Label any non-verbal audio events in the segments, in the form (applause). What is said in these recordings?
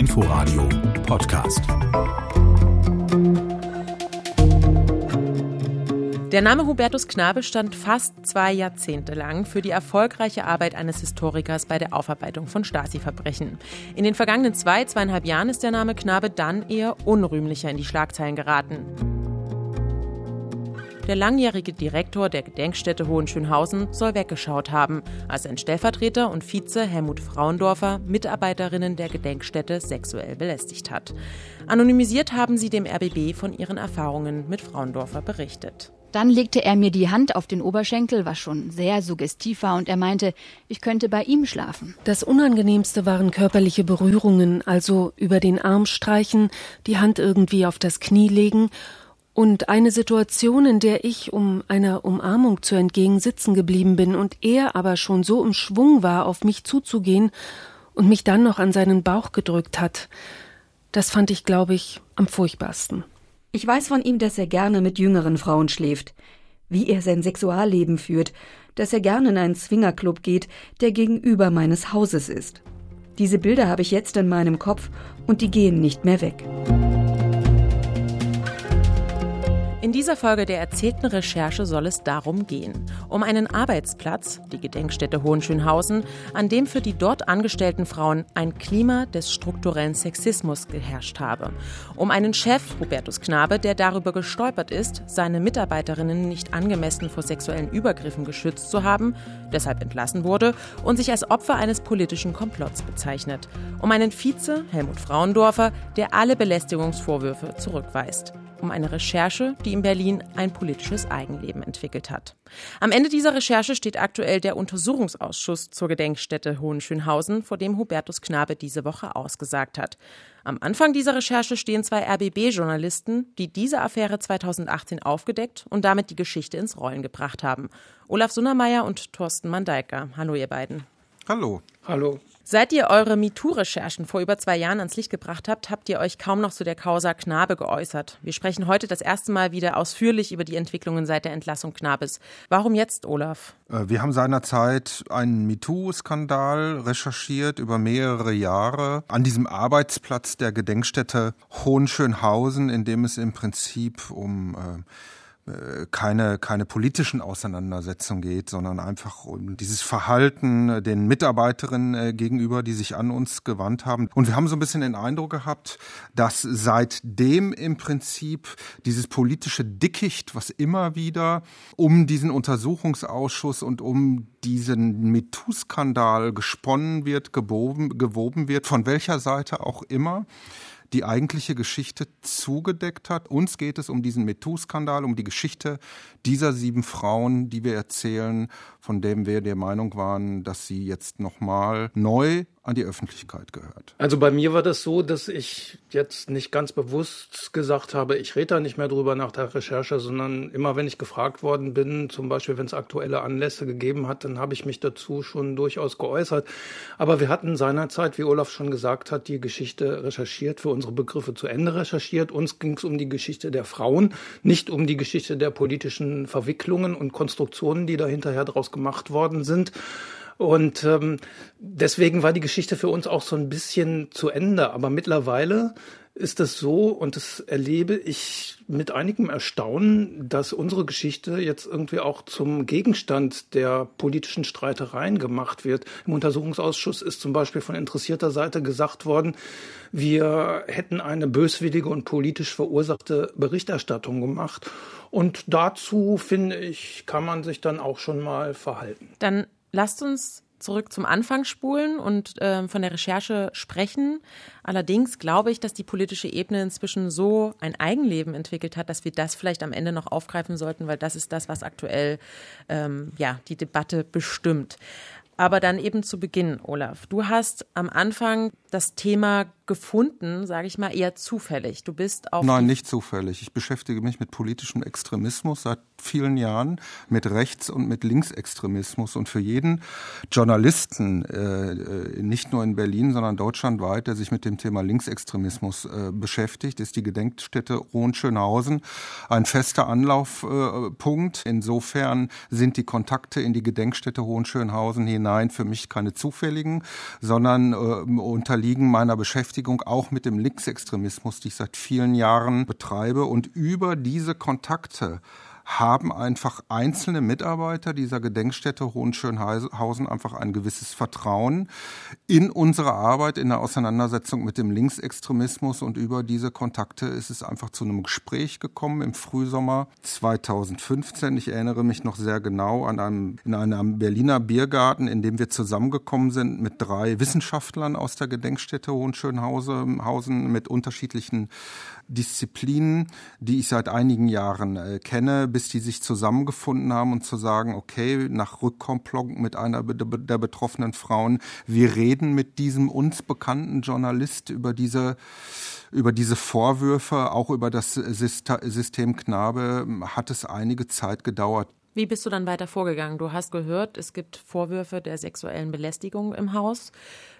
Inforadio Podcast. Der Name Hubertus Knabe stand fast zwei Jahrzehnte lang für die erfolgreiche Arbeit eines Historikers bei der Aufarbeitung von Stasi-Verbrechen. In den vergangenen zwei, zweieinhalb Jahren ist der Name Knabe dann eher unrühmlicher in die Schlagzeilen geraten. Der langjährige Direktor der Gedenkstätte Hohenschönhausen soll weggeschaut haben, als ein Stellvertreter und Vize Helmut Frauendorfer Mitarbeiterinnen der Gedenkstätte sexuell belästigt hat. Anonymisiert haben sie dem RBB von ihren Erfahrungen mit Frauendorfer berichtet. Dann legte er mir die Hand auf den Oberschenkel, was schon sehr suggestiv war, und er meinte, ich könnte bei ihm schlafen. Das Unangenehmste waren körperliche Berührungen, also über den Arm streichen, die Hand irgendwie auf das Knie legen und eine Situation, in der ich, um einer Umarmung zu entgegen, sitzen geblieben bin und er aber schon so im Schwung war, auf mich zuzugehen und mich dann noch an seinen Bauch gedrückt hat. Das fand ich, glaube ich, am furchtbarsten. Ich weiß von ihm, dass er gerne mit jüngeren Frauen schläft, wie er sein Sexualleben führt, dass er gerne in einen Swingerclub geht, der gegenüber meines Hauses ist. Diese Bilder habe ich jetzt in meinem Kopf und die gehen nicht mehr weg. In dieser Folge der erzählten Recherche soll es darum gehen. Um einen Arbeitsplatz, die Gedenkstätte Hohenschönhausen, an dem für die dort angestellten Frauen ein Klima des strukturellen Sexismus geherrscht habe. Um einen Chef, Hubertus Knabe, der darüber gestolpert ist, seine Mitarbeiterinnen nicht angemessen vor sexuellen Übergriffen geschützt zu haben, deshalb entlassen wurde und sich als Opfer eines politischen Komplotts bezeichnet. Um einen Vize, Helmut Frauendorfer, der alle Belästigungsvorwürfe zurückweist um eine Recherche, die in Berlin ein politisches Eigenleben entwickelt hat. Am Ende dieser Recherche steht aktuell der Untersuchungsausschuss zur Gedenkstätte Hohenschönhausen, vor dem Hubertus Knabe diese Woche ausgesagt hat. Am Anfang dieser Recherche stehen zwei RBB-Journalisten, die diese Affäre 2018 aufgedeckt und damit die Geschichte ins Rollen gebracht haben. Olaf Sunnermeier und Thorsten Mandeiker. Hallo, ihr beiden. Hallo. Hallo. Seit ihr eure MeToo-Recherchen vor über zwei Jahren ans Licht gebracht habt, habt ihr euch kaum noch zu der Causa Knabe geäußert. Wir sprechen heute das erste Mal wieder ausführlich über die Entwicklungen seit der Entlassung Knabes. Warum jetzt, Olaf? Äh, wir haben seinerzeit einen MeToo-Skandal recherchiert über mehrere Jahre an diesem Arbeitsplatz der Gedenkstätte Hohenschönhausen, in dem es im Prinzip um äh, keine, keine politischen Auseinandersetzungen geht, sondern einfach um dieses Verhalten äh, den Mitarbeiterinnen äh, gegenüber, die sich an uns gewandt haben. Und wir haben so ein bisschen den Eindruck gehabt, dass seitdem im Prinzip dieses politische Dickicht, was immer wieder um diesen Untersuchungsausschuss und um diesen MeToo-Skandal gesponnen wird, gewoben, gewoben wird, von welcher Seite auch immer, die eigentliche Geschichte zugedeckt hat. Uns geht es um diesen MeToo-Skandal, um die Geschichte dieser sieben Frauen, die wir erzählen, von dem wir der Meinung waren, dass sie jetzt nochmal neu an die Öffentlichkeit gehört. Also bei mir war das so, dass ich jetzt nicht ganz bewusst gesagt habe, ich rede da nicht mehr drüber nach der Recherche, sondern immer wenn ich gefragt worden bin, zum Beispiel wenn es aktuelle Anlässe gegeben hat, dann habe ich mich dazu schon durchaus geäußert. Aber wir hatten seinerzeit, wie Olaf schon gesagt hat, die Geschichte recherchiert, für unsere Begriffe zu Ende recherchiert. Uns ging es um die Geschichte der Frauen, nicht um die Geschichte der politischen Verwicklungen und Konstruktionen, die da hinterher draus gemacht worden sind. Und ähm, deswegen war die Geschichte für uns auch so ein bisschen zu Ende. Aber mittlerweile ist es so, und das erlebe ich mit einigem Erstaunen, dass unsere Geschichte jetzt irgendwie auch zum Gegenstand der politischen Streitereien gemacht wird. Im Untersuchungsausschuss ist zum Beispiel von interessierter Seite gesagt worden, wir hätten eine böswillige und politisch verursachte Berichterstattung gemacht. Und dazu, finde ich, kann man sich dann auch schon mal verhalten. Dann lasst uns zurück zum Anfang spulen und äh, von der Recherche sprechen. Allerdings glaube ich, dass die politische Ebene inzwischen so ein Eigenleben entwickelt hat, dass wir das vielleicht am Ende noch aufgreifen sollten, weil das ist das, was aktuell ähm, ja die Debatte bestimmt. Aber dann eben zu Beginn, Olaf. Du hast am Anfang das Thema gefunden, sage ich mal, eher zufällig. Du bist auf. Nein, nicht zufällig. Ich beschäftige mich mit politischem Extremismus seit vielen Jahren mit Rechts- und mit Linksextremismus. Und für jeden Journalisten, äh, äh, nicht nur in Berlin, sondern deutschlandweit, der sich mit dem Thema Linksextremismus äh, beschäftigt, ist die Gedenkstätte Hohenschönhausen ein fester Anlaufpunkt. Insofern sind die Kontakte in die Gedenkstätte Hohenschönhausen hinein für mich keine zufälligen, sondern unterliegen meiner Beschäftigung auch mit dem Linksextremismus, die ich seit vielen Jahren betreibe. Und über diese Kontakte haben einfach einzelne Mitarbeiter dieser Gedenkstätte Hohenschönhausen einfach ein gewisses Vertrauen in unsere Arbeit, in der Auseinandersetzung mit dem Linksextremismus und über diese Kontakte ist es einfach zu einem Gespräch gekommen im Frühsommer 2015. Ich erinnere mich noch sehr genau an einem, in einem Berliner Biergarten, in dem wir zusammengekommen sind mit drei Wissenschaftlern aus der Gedenkstätte Hohenschönhausen mit unterschiedlichen Disziplinen, die ich seit einigen Jahren äh, kenne, bis die sich zusammengefunden haben und zu sagen, okay, nach Rückkomplong mit einer der betroffenen Frauen, wir reden mit diesem uns bekannten Journalist über diese über diese Vorwürfe, auch über das System Knabe, hat es einige Zeit gedauert. Wie bist du dann weiter vorgegangen? Du hast gehört, es gibt Vorwürfe der sexuellen Belästigung im Haus.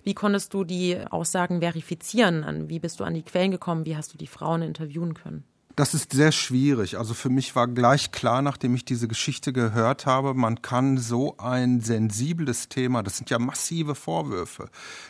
Wie konntest du die Aussagen verifizieren? Wie bist du an die Quellen gekommen? Wie hast du die Frauen interviewen können? Das ist sehr schwierig. Also für mich war gleich klar, nachdem ich diese Geschichte gehört habe, man kann so ein sensibles Thema, das sind ja massive Vorwürfe,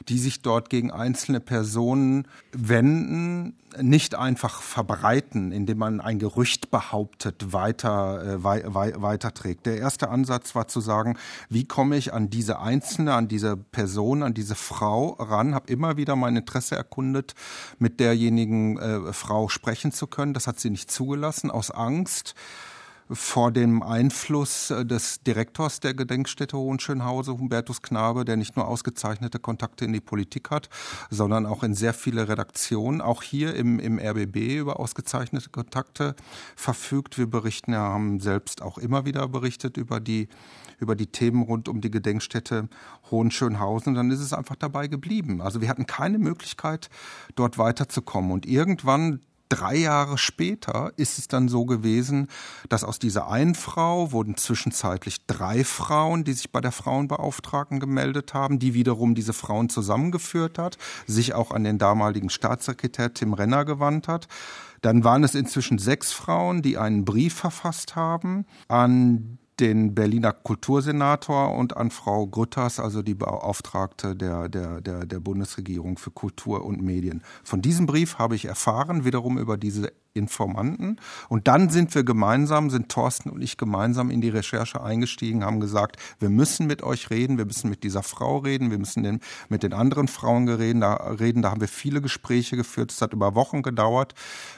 die sich dort gegen einzelne Personen wenden, nicht einfach verbreiten, indem man ein Gerücht behauptet, weiter, äh, wei wei weiterträgt. Der erste Ansatz war zu sagen, wie komme ich an diese Einzelne, an diese Person, an diese Frau ran, habe immer wieder mein Interesse erkundet, mit derjenigen äh, Frau sprechen zu können. Das hat sie nicht zugelassen, aus Angst vor dem Einfluss äh, des Direktors der Gedenkstätte Hohenschönhausen, Hubertus Knabe, der nicht nur ausgezeichnete Kontakte in die Politik hat, sondern auch in sehr viele Redaktionen, auch hier im, im RBB über ausgezeichnete Kontakte verfügt. Wir berichten, ja, haben selbst auch immer wieder berichtet über die über die Themen rund um die Gedenkstätte Hohenschönhausen. Dann ist es einfach dabei geblieben. Also wir hatten keine Möglichkeit, dort weiterzukommen. Und irgendwann drei Jahre später ist es dann so gewesen, dass aus dieser einen Frau wurden zwischenzeitlich drei Frauen, die sich bei der Frauenbeauftragten gemeldet haben, die wiederum diese Frauen zusammengeführt hat, sich auch an den damaligen Staatssekretär Tim Renner gewandt hat. Dann waren es inzwischen sechs Frauen, die einen Brief verfasst haben an den Berliner Kultursenator und an Frau Grütters, also die Beauftragte der, der, der, der Bundesregierung für Kultur und Medien. Von diesem Brief habe ich erfahren, wiederum über diese Informanten. Und dann sind wir gemeinsam, sind Thorsten und ich gemeinsam in die Recherche eingestiegen, haben gesagt, wir müssen mit euch reden, wir müssen mit dieser Frau reden, wir müssen den, mit den anderen Frauen reden. Da, reden. da haben wir viele Gespräche geführt. Es hat über Wochen gedauert,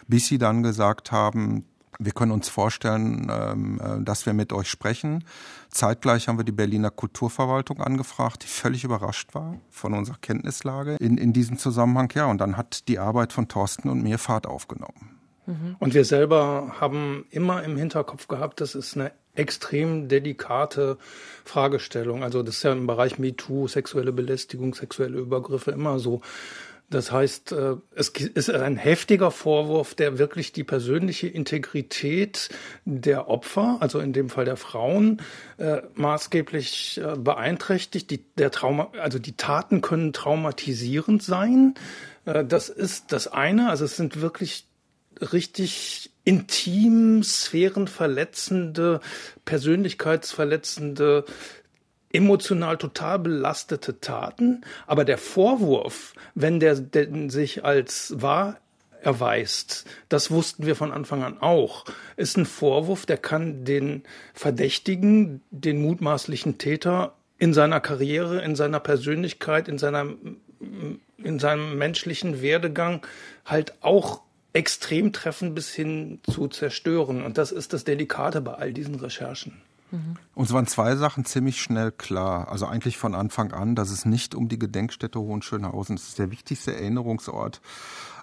bis sie dann gesagt haben, wir können uns vorstellen, ähm, äh, dass wir mit euch sprechen. Zeitgleich haben wir die Berliner Kulturverwaltung angefragt, die völlig überrascht war von unserer Kenntnislage in, in diesem Zusammenhang. Ja, und dann hat die Arbeit von Thorsten und mir Fahrt aufgenommen. Mhm. Und wir selber haben immer im Hinterkopf gehabt, das ist eine extrem delikate Fragestellung. Also das ist ja im Bereich MeToo, sexuelle Belästigung, sexuelle Übergriffe immer so. Das heißt, äh, es ist ein heftiger Vorwurf, der wirklich die persönliche Integrität der Opfer, also in dem Fall der Frauen, äh, maßgeblich äh, beeinträchtigt. Die, der Trauma, also die Taten können traumatisierend sein. Das ist das eine. Also es sind wirklich richtig intim, sphärenverletzende, persönlichkeitsverletzende emotional total belastete Taten, aber der Vorwurf, wenn der denn sich als wahr erweist, das wussten wir von Anfang an auch, ist ein Vorwurf, der kann den Verdächtigen, den mutmaßlichen Täter in seiner Karriere, in seiner Persönlichkeit, in seiner in seinem menschlichen Werdegang halt auch extrem treffen bis hin zu zerstören. Und das ist das Delikate bei all diesen Recherchen. Mhm. Uns waren zwei Sachen ziemlich schnell klar. Also eigentlich von Anfang an, dass es nicht um die Gedenkstätte Hohenschönhausen, das ist der wichtigste Erinnerungsort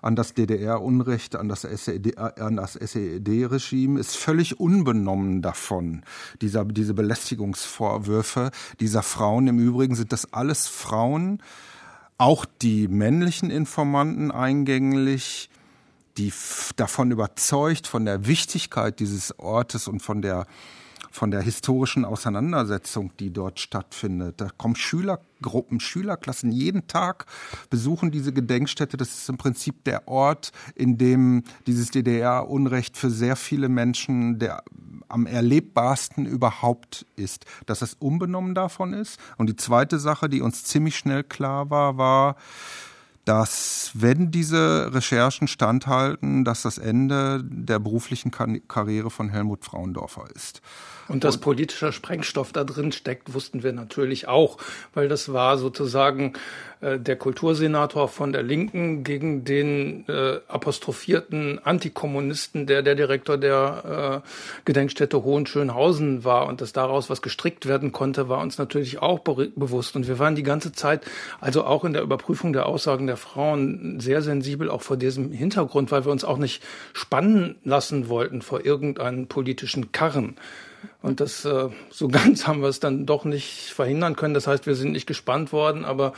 an das DDR-Unrecht, an das SED-Regime, ist völlig unbenommen davon. Dieser, diese Belästigungsvorwürfe dieser Frauen. Im Übrigen sind das alles Frauen, auch die männlichen Informanten eingänglich, die davon überzeugt, von der Wichtigkeit dieses Ortes und von der von der historischen Auseinandersetzung, die dort stattfindet. Da kommen Schülergruppen, Schülerklassen jeden Tag besuchen diese Gedenkstätte. Das ist im Prinzip der Ort, in dem dieses DDR-Unrecht für sehr viele Menschen der am erlebbarsten überhaupt ist. Dass das unbenommen davon ist. Und die zweite Sache, die uns ziemlich schnell klar war, war, dass wenn diese Recherchen standhalten, dass das Ende der beruflichen Karriere von Helmut Frauendorfer ist. Und dass politischer Sprengstoff da drin steckt, wussten wir natürlich auch, weil das war sozusagen äh, der Kultursenator von der Linken gegen den äh, apostrophierten Antikommunisten, der der Direktor der äh, Gedenkstätte Hohenschönhausen war. Und dass daraus was gestrickt werden konnte, war uns natürlich auch be bewusst. Und wir waren die ganze Zeit, also auch in der Überprüfung der Aussagen der Frauen, sehr sensibel auch vor diesem Hintergrund, weil wir uns auch nicht spannen lassen wollten vor irgendeinen politischen Karren. Und das äh, so (laughs) ganz haben wir es dann doch nicht verhindern können. Das heißt, wir sind nicht gespannt worden, aber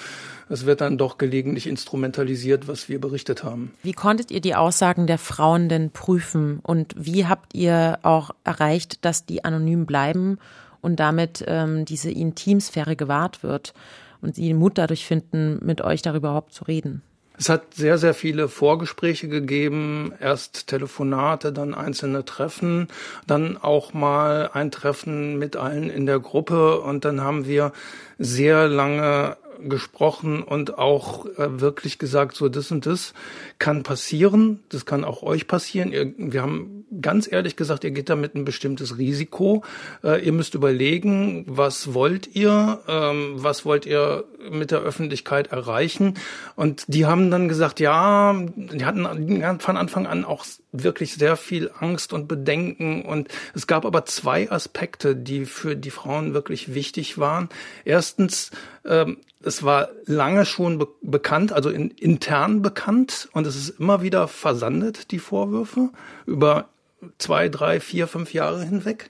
es wird dann doch gelegentlich instrumentalisiert, was wir berichtet haben. Wie konntet ihr die Aussagen der Frauen denn prüfen und wie habt ihr auch erreicht, dass die anonym bleiben und damit ähm, diese Intimsphäre gewahrt wird und sie den Mut dadurch finden, mit euch darüber überhaupt zu reden? Es hat sehr, sehr viele Vorgespräche gegeben, erst Telefonate, dann einzelne Treffen, dann auch mal ein Treffen mit allen in der Gruppe. Und dann haben wir sehr lange gesprochen und auch äh, wirklich gesagt, so das und das kann passieren, das kann auch euch passieren. Ihr, wir haben ganz ehrlich gesagt, ihr geht damit ein bestimmtes Risiko. Äh, ihr müsst überlegen, was wollt ihr, ähm, was wollt ihr mit der Öffentlichkeit erreichen. Und die haben dann gesagt, ja, die hatten von Anfang an auch wirklich sehr viel Angst und Bedenken. Und es gab aber zwei Aspekte, die für die Frauen wirklich wichtig waren. Erstens, ähm, es war lange schon be bekannt, also in, intern bekannt, und es ist immer wieder versandet, die Vorwürfe, über zwei, drei, vier, fünf Jahre hinweg.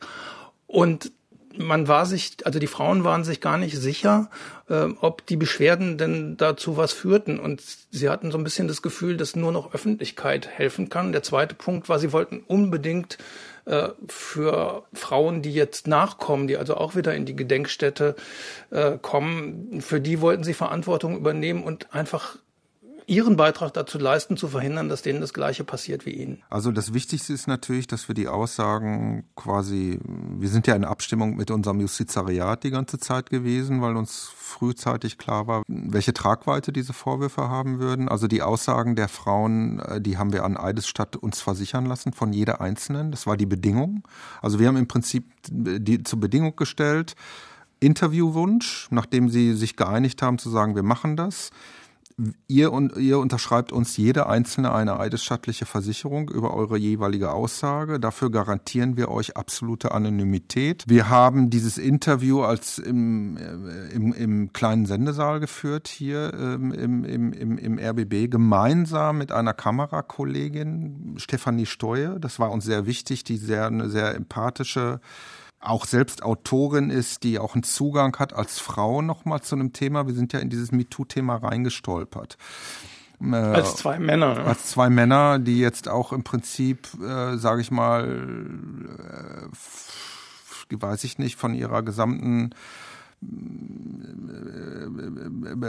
Und man war sich, also die Frauen waren sich gar nicht sicher, äh, ob die Beschwerden denn dazu was führten. Und sie hatten so ein bisschen das Gefühl, dass nur noch Öffentlichkeit helfen kann. Der zweite Punkt war, sie wollten unbedingt äh, für Frauen, die jetzt nachkommen, die also auch wieder in die Gedenkstätte äh, kommen, für die wollten sie Verantwortung übernehmen und einfach ihren Beitrag dazu leisten, zu verhindern, dass denen das Gleiche passiert wie ihnen. Also das Wichtigste ist natürlich, dass wir die Aussagen quasi, wir sind ja in Abstimmung mit unserem Justizariat die ganze Zeit gewesen, weil uns frühzeitig klar war, welche Tragweite diese Vorwürfe haben würden. Also die Aussagen der Frauen, äh, die haben wir an Eidesstadt uns versichern lassen von jeder Einzelnen. Das war die Bedingung. Also wir haben im Prinzip die zur Bedingung gestellt, Interviewwunsch, nachdem sie sich geeinigt haben zu sagen, wir machen das Ihr, und, ihr unterschreibt uns jede einzelne eine eidesstattliche Versicherung über eure jeweilige Aussage. Dafür garantieren wir euch absolute Anonymität. Wir haben dieses Interview als im, äh, im, im kleinen Sendesaal geführt hier ähm, im, im, im, im RBB gemeinsam mit einer Kamerakollegin Stefanie Steue. Das war uns sehr wichtig, die sehr eine sehr empathische auch selbst Autorin ist, die auch einen Zugang hat als Frau nochmal zu einem Thema. Wir sind ja in dieses MeToo-Thema reingestolpert. Äh, als zwei Männer. Als zwei Männer, die jetzt auch im Prinzip, äh, sage ich mal, äh, weiß ich nicht, von ihrer gesamten äh,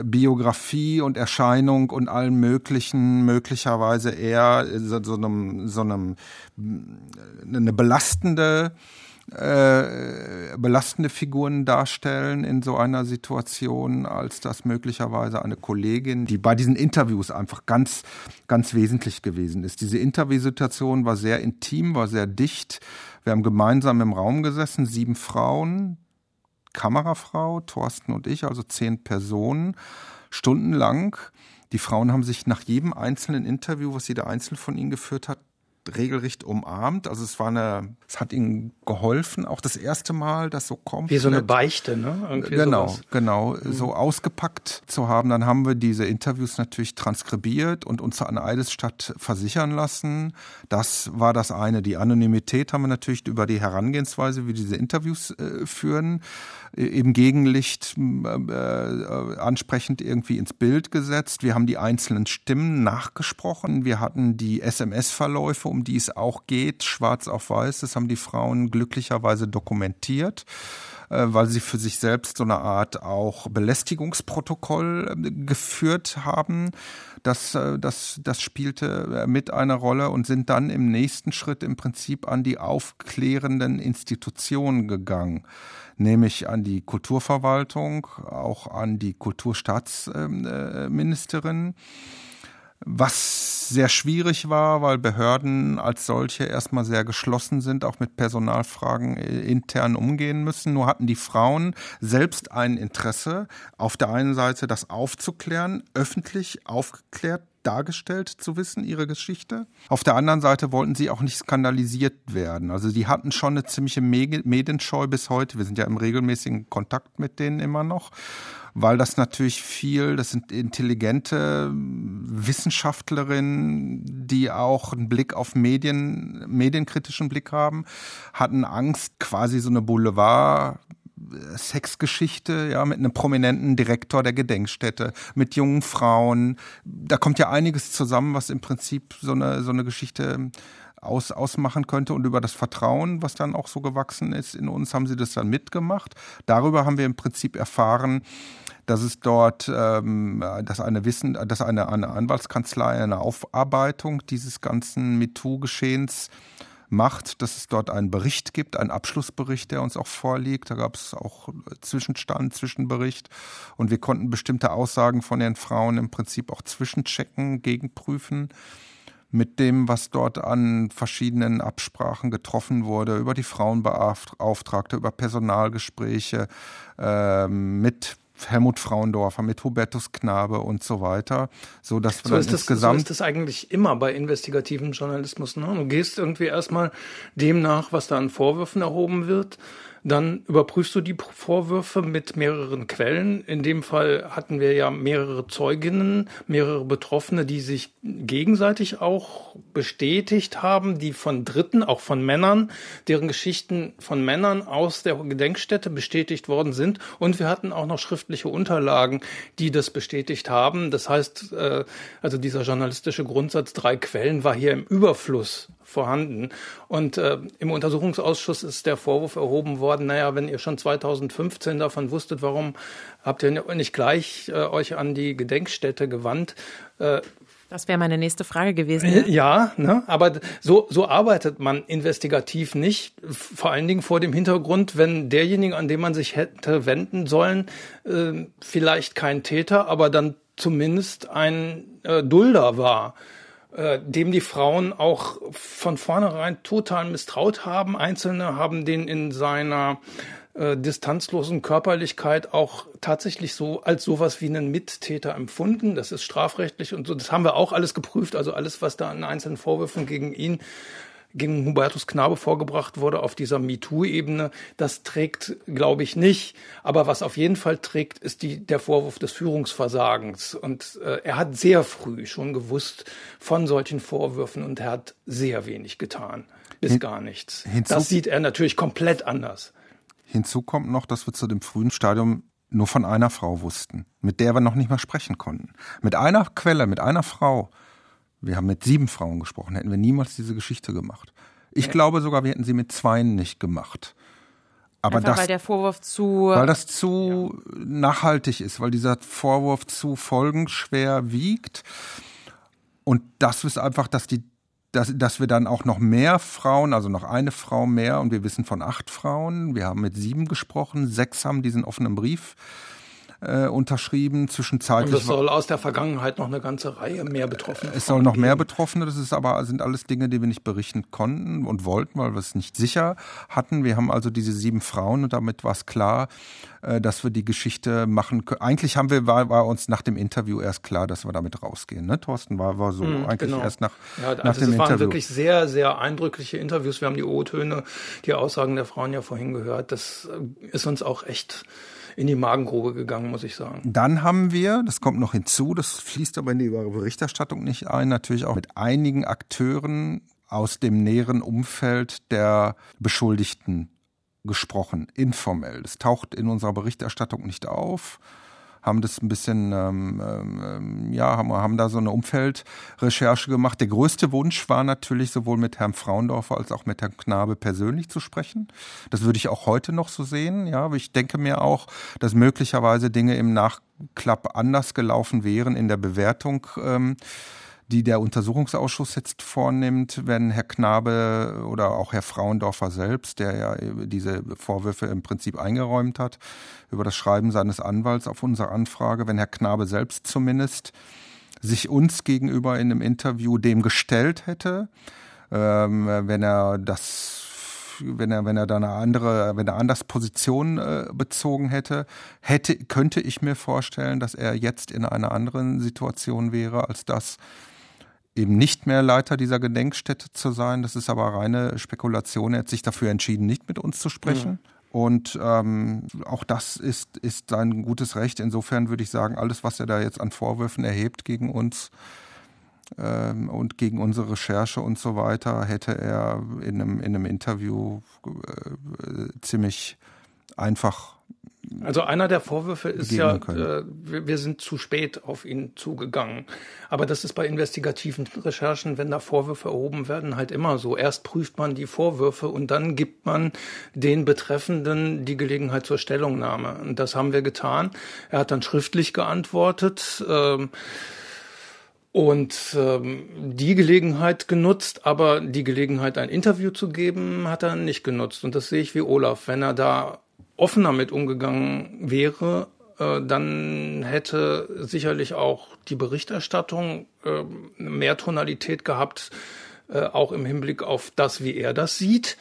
Biografie und Erscheinung und allen möglichen möglicherweise eher so, so einem so einem eine belastende äh, belastende Figuren darstellen in so einer Situation, als das möglicherweise eine Kollegin, die bei diesen Interviews einfach ganz, ganz wesentlich gewesen ist. Diese Interviewsituation war sehr intim, war sehr dicht. Wir haben gemeinsam im Raum gesessen, sieben Frauen, Kamerafrau, Thorsten und ich, also zehn Personen, stundenlang. Die Frauen haben sich nach jedem einzelnen Interview, was jeder einzelne von ihnen geführt hat, regelrecht umarmt. Also es war eine, es hat ihnen geholfen, auch das erste Mal, das so kommt. Wie so eine Beichte, ne? Irgendwie genau, sowas. genau, mhm. so ausgepackt zu haben. Dann haben wir diese Interviews natürlich transkribiert und uns an Eidesstadt versichern lassen. Das war das eine. Die Anonymität haben wir natürlich über die Herangehensweise, wie diese Interviews äh, führen, im Gegenlicht äh, äh, ansprechend irgendwie ins Bild gesetzt. Wir haben die einzelnen Stimmen nachgesprochen. Wir hatten die SMS-Verläufe, um die es auch geht, schwarz auf weiß. Das haben die Frauen glücklicherweise dokumentiert äh, weil sie für sich selbst so eine Art auch Belästigungsprotokoll äh, geführt haben. Das, äh, das, das spielte mit eine Rolle und sind dann im nächsten Schritt im Prinzip an die aufklärenden Institutionen gegangen nämlich an die Kulturverwaltung, auch an die Kulturstaatsministerin. Was sehr schwierig war, weil Behörden als solche erstmal sehr geschlossen sind, auch mit Personalfragen äh, intern umgehen müssen. Nur hatten die Frauen selbst ein Interesse, auf der einen Seite das aufzuklären, öffentlich aufgeklärt dargestellt zu wissen, ihre Geschichte. Auf der anderen Seite wollten sie auch nicht skandalisiert werden. Also die hatten schon eine ziemliche Medienscheu bis heute. Wir sind ja im regelmäßigen Kontakt mit denen immer noch weil das natürlich viel, das sind intelligente Wissenschaftlerinnen, die auch einen Blick auf Medien, medienkritischen Blick haben, hatten Angst, quasi so eine Boulevard Sexgeschichte, ja, mit einem prominenten Direktor der Gedenkstätte, mit jungen Frauen. Da kommt ja einiges zusammen, was im Prinzip so eine, so eine Geschichte aus, ausmachen könnte und über das Vertrauen, was dann auch so gewachsen ist in uns, haben sie das dann mitgemacht. Darüber haben wir im Prinzip erfahren, dass es dort, ähm, dass eine Wissen, dass eine, eine Anwaltskanzlei eine Aufarbeitung dieses ganzen MeToo-Geschehens macht, dass es dort einen Bericht gibt, einen Abschlussbericht, der uns auch vorliegt. Da gab es auch Zwischenstand, Zwischenbericht und wir konnten bestimmte Aussagen von den Frauen im Prinzip auch zwischenchecken, gegenprüfen mit dem, was dort an verschiedenen Absprachen getroffen wurde, über die Frauenbeauftragte, über Personalgespräche, äh, mit Helmut Frauendorfer, mit Hubertus Knabe und so weiter, so dass so ist das, insgesamt so ist das eigentlich immer bei investigativen Journalismus. Ne? Du gehst irgendwie erstmal dem nach, was da an Vorwürfen erhoben wird dann überprüfst du die Vorwürfe mit mehreren Quellen. In dem Fall hatten wir ja mehrere Zeuginnen, mehrere Betroffene, die sich gegenseitig auch bestätigt haben, die von Dritten, auch von Männern, deren Geschichten von Männern aus der Gedenkstätte bestätigt worden sind. Und wir hatten auch noch schriftliche Unterlagen, die das bestätigt haben. Das heißt, äh, also dieser journalistische Grundsatz drei Quellen war hier im Überfluss vorhanden. Und äh, im Untersuchungsausschuss ist der Vorwurf erhoben worden, naja, wenn ihr schon 2015 davon wusstet, warum habt ihr nicht gleich äh, euch an die Gedenkstätte gewandt? Äh, das wäre meine nächste Frage gewesen. Ja, ja ne? aber so, so arbeitet man investigativ nicht. Vor allen Dingen vor dem Hintergrund, wenn derjenige, an den man sich hätte wenden sollen, äh, vielleicht kein Täter, aber dann zumindest ein äh, Dulder war äh, dem die Frauen auch von vornherein total misstraut haben. Einzelne haben den in seiner äh, distanzlosen Körperlichkeit auch tatsächlich so als sowas wie einen Mittäter empfunden. Das ist strafrechtlich und so. Das haben wir auch alles geprüft. Also alles, was da an einzelnen Vorwürfen gegen ihn gegen Hubertus Knabe vorgebracht wurde auf dieser MeToo-Ebene, das trägt, glaube ich, nicht. Aber was auf jeden Fall trägt, ist die, der Vorwurf des Führungsversagens. Und äh, er hat sehr früh schon gewusst von solchen Vorwürfen und er hat sehr wenig getan. Bis gar nichts. Das sieht er natürlich komplett anders. Hinzu kommt noch, dass wir zu dem frühen Stadium nur von einer Frau wussten, mit der wir noch nicht mal sprechen konnten. Mit einer Quelle, mit einer Frau wir haben mit sieben Frauen gesprochen, hätten wir niemals diese Geschichte gemacht. Ich ja. glaube sogar, wir hätten sie mit zweien nicht gemacht. Aber Einfach, das, weil der Vorwurf zu. Weil das zu ja. nachhaltig ist, weil dieser Vorwurf zu folgenschwer wiegt. Und das ist einfach, dass die, dass, dass wir dann auch noch mehr Frauen, also noch eine Frau mehr, und wir wissen von acht Frauen, wir haben mit sieben gesprochen, sechs haben diesen offenen Brief äh, unterschrieben. Zwischenzeitlich. Und es soll aus der Vergangenheit noch eine ganze Reihe mehr Betroffene. Es soll noch mehr Betroffene. Das ist aber sind alles Dinge, die wir nicht berichten konnten und wollten, weil wir es nicht sicher hatten. Wir haben also diese sieben Frauen und damit war es klar, äh, dass wir die Geschichte machen können. Eigentlich haben wir war, war uns nach dem Interview erst klar, dass wir damit rausgehen. Ne, Thorsten war war so mhm, eigentlich genau. erst nach, ja, also nach dem Interview. Es waren wirklich sehr sehr eindrückliche Interviews. Wir haben die O-Töne, die Aussagen der Frauen ja vorhin gehört. Das ist uns auch echt in die Magengrube gegangen, muss ich sagen. Dann haben wir, das kommt noch hinzu, das fließt aber in die Berichterstattung nicht ein, natürlich auch mit einigen Akteuren aus dem näheren Umfeld der Beschuldigten gesprochen, informell. Das taucht in unserer Berichterstattung nicht auf haben das ein bisschen, ähm, ähm, ja, haben, haben da so eine Umfeldrecherche gemacht. Der größte Wunsch war natürlich sowohl mit Herrn Frauendorfer als auch mit Herrn Knabe persönlich zu sprechen. Das würde ich auch heute noch so sehen. Ja, ich denke mir auch, dass möglicherweise Dinge im Nachklapp anders gelaufen wären in der Bewertung. Ähm, die der Untersuchungsausschuss jetzt vornimmt, wenn Herr Knabe oder auch Herr Frauendorfer selbst, der ja diese Vorwürfe im Prinzip eingeräumt hat, über das Schreiben seines Anwalts auf unsere Anfrage, wenn Herr Knabe selbst zumindest sich uns gegenüber in einem Interview dem gestellt hätte, ähm, wenn er das wenn er, wenn er da eine andere, wenn er anders Position äh, bezogen hätte, hätte, könnte ich mir vorstellen, dass er jetzt in einer anderen Situation wäre als das, eben nicht mehr Leiter dieser Gedenkstätte zu sein. Das ist aber reine Spekulation. Er hat sich dafür entschieden, nicht mit uns zu sprechen. Mhm. Und ähm, auch das ist, ist sein gutes Recht. Insofern würde ich sagen, alles, was er da jetzt an Vorwürfen erhebt gegen uns ähm, und gegen unsere Recherche und so weiter, hätte er in einem, in einem Interview äh, ziemlich einfach also einer der Vorwürfe ist ja, äh, wir, wir, sind zu spät auf ihn zugegangen. Aber das ist bei investigativen Recherchen, wenn da Vorwürfe erhoben werden, halt immer so. Erst prüft man die Vorwürfe und dann gibt man den Betreffenden die Gelegenheit zur Stellungnahme. Und das haben wir getan. Er hat dann schriftlich geantwortet. Ähm, und ähm, die Gelegenheit genutzt, aber die Gelegenheit, ein Interview zu geben, hat er nicht genutzt. Und das sehe ich wie Olaf. Wenn er da offener mit umgegangen wäre, äh, dann hätte sicherlich auch die Berichterstattung äh, mehr Tonalität gehabt, äh, auch im Hinblick auf das, wie er das sieht.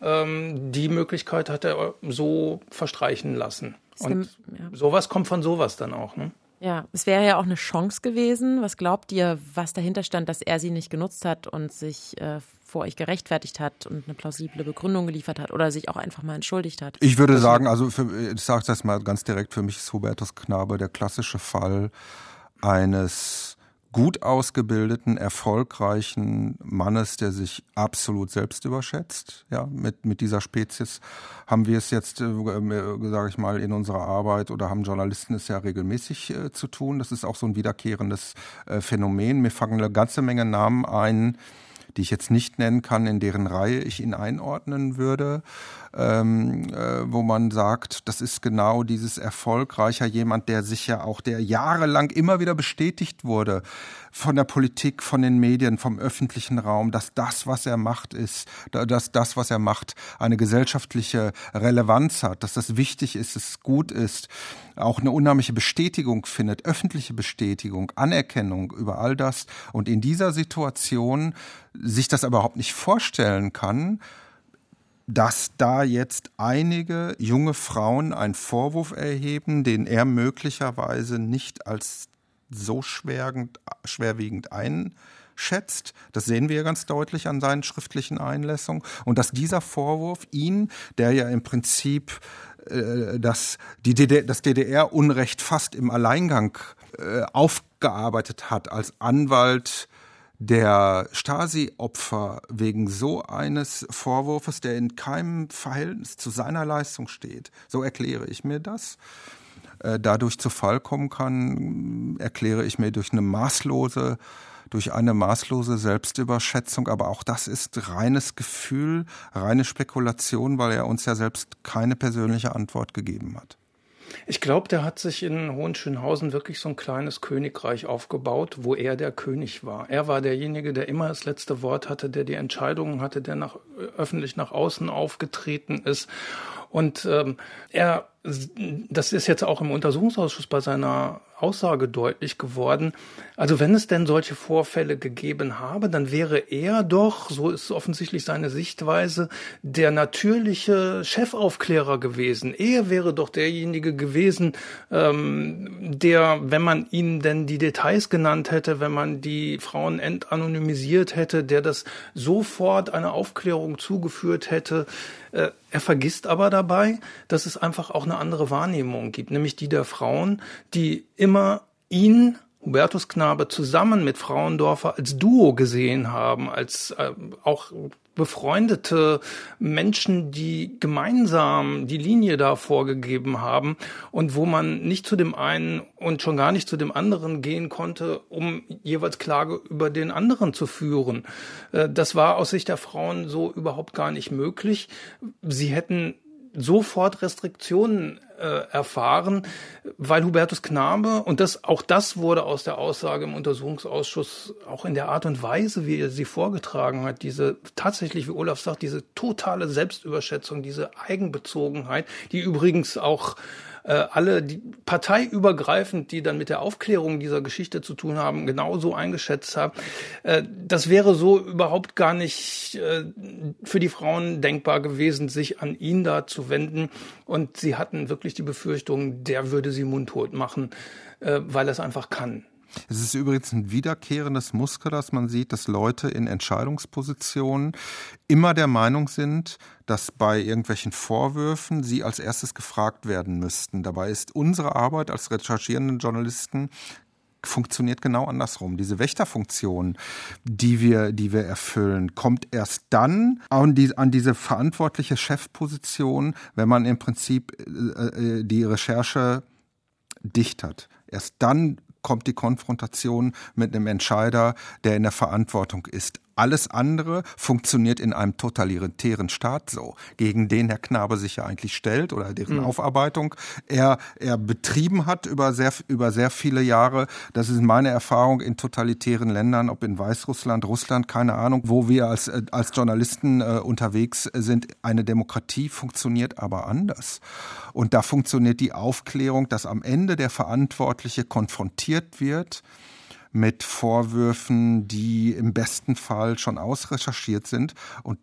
Ähm, die Möglichkeit hat er so verstreichen lassen. Und sowas kommt von sowas dann auch. Ne? Ja, es wäre ja auch eine Chance gewesen. Was glaubt ihr, was dahinter stand, dass er sie nicht genutzt hat und sich äh, vor euch gerechtfertigt hat und eine plausible Begründung geliefert hat oder sich auch einfach mal entschuldigt hat. Ich würde sagen, also für, ich sage das mal ganz direkt, für mich ist Hubertus Knabe der klassische Fall eines gut ausgebildeten, erfolgreichen Mannes, der sich absolut selbst überschätzt. Ja, mit, mit dieser Spezies haben wir es jetzt, äh, äh sage ich mal, in unserer Arbeit oder haben Journalisten es ja regelmäßig äh, zu tun. Das ist auch so ein wiederkehrendes äh, Phänomen. Mir fangen eine ganze Menge Namen ein, die ich jetzt nicht nennen kann, in deren Reihe ich ihn einordnen würde, ähm, äh, wo man sagt, das ist genau dieses erfolgreicher jemand, der sich ja auch, der jahrelang immer wieder bestätigt wurde von der Politik, von den Medien, vom öffentlichen Raum, dass das, was er macht, ist, dass das, was er macht, eine gesellschaftliche Relevanz hat, dass das wichtig ist, es gut ist, auch eine unheimliche Bestätigung findet, öffentliche Bestätigung, Anerkennung über all das. Und in dieser Situation sich das überhaupt nicht vorstellen kann, dass da jetzt einige junge Frauen einen Vorwurf erheben, den er möglicherweise nicht als so schwerwiegend, schwerwiegend einschätzt. Das sehen wir ganz deutlich an seinen schriftlichen Einlässungen. Und dass dieser Vorwurf ihn, der ja im Prinzip äh, das, die DDR, das DDR-Unrecht fast im Alleingang äh, aufgearbeitet hat als Anwalt der Stasi-Opfer wegen so eines Vorwurfs, der in keinem Verhältnis zu seiner Leistung steht, so erkläre ich mir das, äh, dadurch zu Fall kommen kann, erkläre ich mir durch eine maßlose durch eine maßlose Selbstüberschätzung, aber auch das ist reines Gefühl, reine Spekulation, weil er uns ja selbst keine persönliche Antwort gegeben hat. Ich glaube, der hat sich in Hohenschönhausen wirklich so ein kleines Königreich aufgebaut, wo er der König war. Er war derjenige, der immer das letzte Wort hatte, der die Entscheidungen hatte, der nach, öffentlich nach außen aufgetreten ist. Und ähm, er, das ist jetzt auch im Untersuchungsausschuss bei seiner Aussage deutlich geworden. Also wenn es denn solche Vorfälle gegeben habe, dann wäre er doch, so ist offensichtlich seine Sichtweise, der natürliche Chefaufklärer gewesen. Er wäre doch derjenige gewesen, ähm, der, wenn man ihm denn die Details genannt hätte, wenn man die Frauen entanonymisiert hätte, der das sofort eine Aufklärung zugeführt hätte. Äh, er vergisst aber dabei, dass es einfach auch eine andere Wahrnehmung gibt, nämlich die der Frauen, die immer ihn Hubertus Knabe zusammen mit Frauendorfer als Duo gesehen haben, als äh, auch befreundete Menschen, die gemeinsam die Linie da vorgegeben haben und wo man nicht zu dem einen und schon gar nicht zu dem anderen gehen konnte, um jeweils Klage über den anderen zu führen. Äh, das war aus Sicht der Frauen so überhaupt gar nicht möglich. Sie hätten sofort Restriktionen äh, erfahren, weil Hubertus Knabe, und das, auch das wurde aus der Aussage im Untersuchungsausschuss auch in der Art und Weise, wie er sie vorgetragen hat, diese tatsächlich, wie Olaf sagt, diese totale Selbstüberschätzung, diese Eigenbezogenheit, die übrigens auch äh, alle die parteiübergreifend, die dann mit der Aufklärung dieser Geschichte zu tun haben, genauso eingeschätzt haben. Äh, das wäre so überhaupt gar nicht äh, für die Frauen denkbar gewesen, sich an ihn da zu wenden. Und sie hatten wirklich die Befürchtung, der würde sie mundtot machen, äh, weil er es einfach kann. Es ist übrigens ein wiederkehrendes Muster, dass man sieht, dass Leute in Entscheidungspositionen immer der Meinung sind, dass bei irgendwelchen Vorwürfen sie als erstes gefragt werden müssten. Dabei ist unsere Arbeit als recherchierenden Journalisten funktioniert genau andersrum. Diese Wächterfunktion, die wir, die wir erfüllen, kommt erst dann an, die, an diese verantwortliche Chefposition, wenn man im Prinzip äh, äh die Recherche dicht hat. Erst dann kommt die Konfrontation mit einem Entscheider, der in der Verantwortung ist. Alles andere funktioniert in einem totalitären Staat so, gegen den Herr Knabe sich ja eigentlich stellt oder deren mhm. Aufarbeitung er, er betrieben hat über sehr, über sehr viele Jahre. Das ist meine Erfahrung in totalitären Ländern, ob in Weißrussland, Russland, keine Ahnung, wo wir als, äh, als Journalisten äh, unterwegs sind. Eine Demokratie funktioniert aber anders. Und da funktioniert die Aufklärung, dass am Ende der Verantwortliche konfrontiert wird mit Vorwürfen, die im besten Fall schon ausrecherchiert sind. Und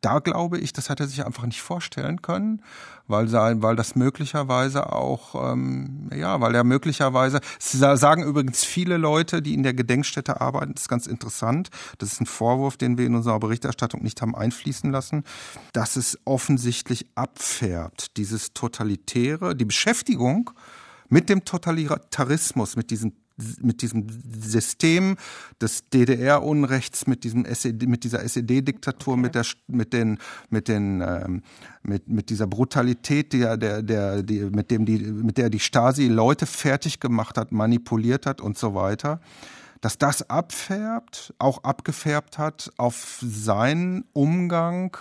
da glaube ich, das hat er sich einfach nicht vorstellen können, weil, weil das möglicherweise auch, ähm, ja, weil er möglicherweise, sagen übrigens viele Leute, die in der Gedenkstätte arbeiten, das ist ganz interessant, das ist ein Vorwurf, den wir in unserer Berichterstattung nicht haben einfließen lassen, dass es offensichtlich abfärbt, dieses Totalitäre, die Beschäftigung mit dem Totalitarismus, mit diesen mit diesem System des DDR-Unrechts, mit diesem SED, mit dieser SED-Diktatur, okay. mit der, mit den, mit den, ähm, mit, mit dieser Brutalität, der, der, der, die, mit dem die, mit der die Stasi Leute fertig gemacht hat, manipuliert hat und so weiter dass das abfärbt, auch abgefärbt hat auf seinen Umgang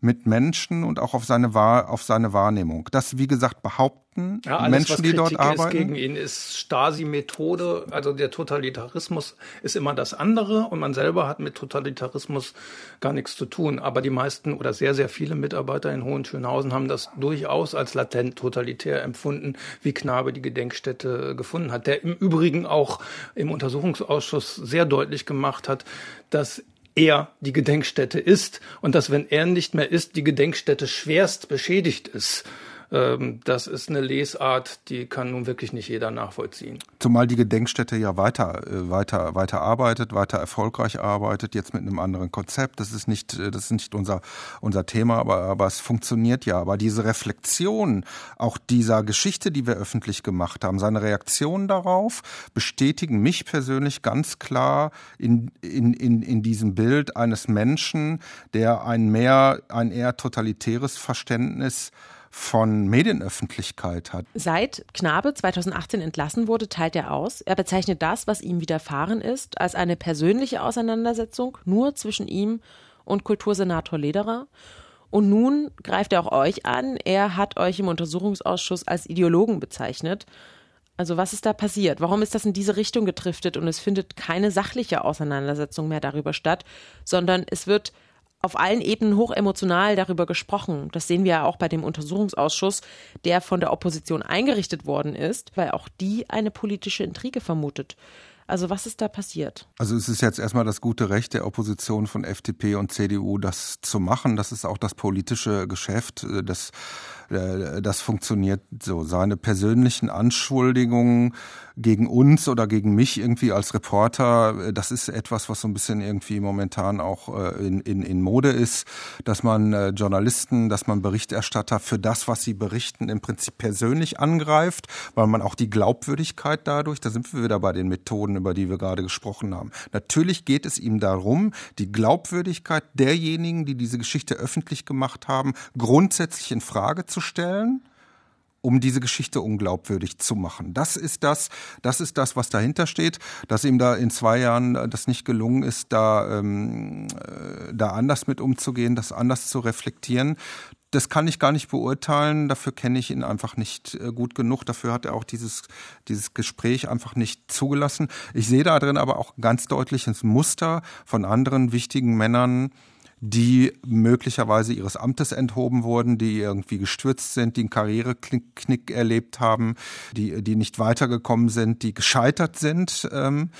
mit Menschen und auch auf seine, Wahr, auf seine Wahrnehmung. Das, wie gesagt, behaupten ja, alles, Menschen, die dort arbeiten. gegen ihn ist Stasi-Methode, also der Totalitarismus ist immer das andere und man selber hat mit Totalitarismus gar nichts zu tun. Aber die meisten oder sehr, sehr viele Mitarbeiter in Hohenschönhausen haben das durchaus als latent totalitär empfunden, wie Knabe die Gedenkstätte gefunden hat. Der im Übrigen auch im Untersuchungsausschuss sehr deutlich gemacht hat, dass er die Gedenkstätte ist und dass, wenn er nicht mehr ist, die Gedenkstätte schwerst beschädigt ist. Ähm, das ist eine Lesart, die kann nun wirklich nicht jeder nachvollziehen. Zumal die Gedenkstätte ja weiter, äh, weiter, weiter arbeitet, weiter erfolgreich arbeitet, jetzt mit einem anderen Konzept. Das ist nicht, äh, das ist nicht unser, unser Thema, aber, aber es funktioniert ja. Aber diese Reflexion auch dieser Geschichte, die wir öffentlich gemacht haben, seine Reaktionen darauf bestätigen mich persönlich ganz klar in, in, in, in diesem Bild eines Menschen, der ein mehr, ein eher totalitäres Verständnis von Medienöffentlichkeit hat. Seit Knabe 2018 entlassen wurde, teilt er aus. Er bezeichnet das, was ihm widerfahren ist, als eine persönliche Auseinandersetzung nur zwischen ihm und Kultursenator Lederer Und nun greift er auch euch an. Er hat euch im Untersuchungsausschuss als Ideologen bezeichnet. Also was ist da passiert? Warum ist das in diese Richtung getriftet und es findet keine sachliche Auseinandersetzung mehr darüber statt, sondern es wird auf allen Ebenen hochemotional darüber gesprochen. Das sehen wir ja auch bei dem Untersuchungsausschuss, der von der Opposition eingerichtet worden ist, weil auch die eine politische Intrige vermutet. Also was ist da passiert? Also es ist jetzt erstmal das gute Recht der Opposition von FDP und CDU, das zu machen. Das ist auch das politische Geschäft. Das, äh, das funktioniert so. Seine persönlichen Anschuldigungen gegen uns oder gegen mich irgendwie als Reporter, das ist etwas, was so ein bisschen irgendwie momentan auch äh, in, in, in Mode ist, dass man äh, Journalisten, dass man Berichterstatter für das, was sie berichten, im Prinzip persönlich angreift, weil man auch die Glaubwürdigkeit dadurch, da sind wir wieder bei den Methoden, über die wir gerade gesprochen haben. Natürlich geht es ihm darum, die Glaubwürdigkeit derjenigen, die diese Geschichte öffentlich gemacht haben, grundsätzlich in Frage zu stellen um diese Geschichte unglaubwürdig zu machen. Das ist das, das ist das, was dahinter steht, dass ihm da in zwei Jahren das nicht gelungen ist, da, ähm, äh, da anders mit umzugehen, das anders zu reflektieren. Das kann ich gar nicht beurteilen. Dafür kenne ich ihn einfach nicht äh, gut genug. Dafür hat er auch dieses, dieses Gespräch einfach nicht zugelassen. Ich sehe da drin aber auch ganz deutlich ein Muster von anderen wichtigen Männern, die möglicherweise ihres Amtes enthoben wurden, die irgendwie gestürzt sind, die einen Karriereknick erlebt haben, die, die nicht weitergekommen sind, die gescheitert sind. Ähm,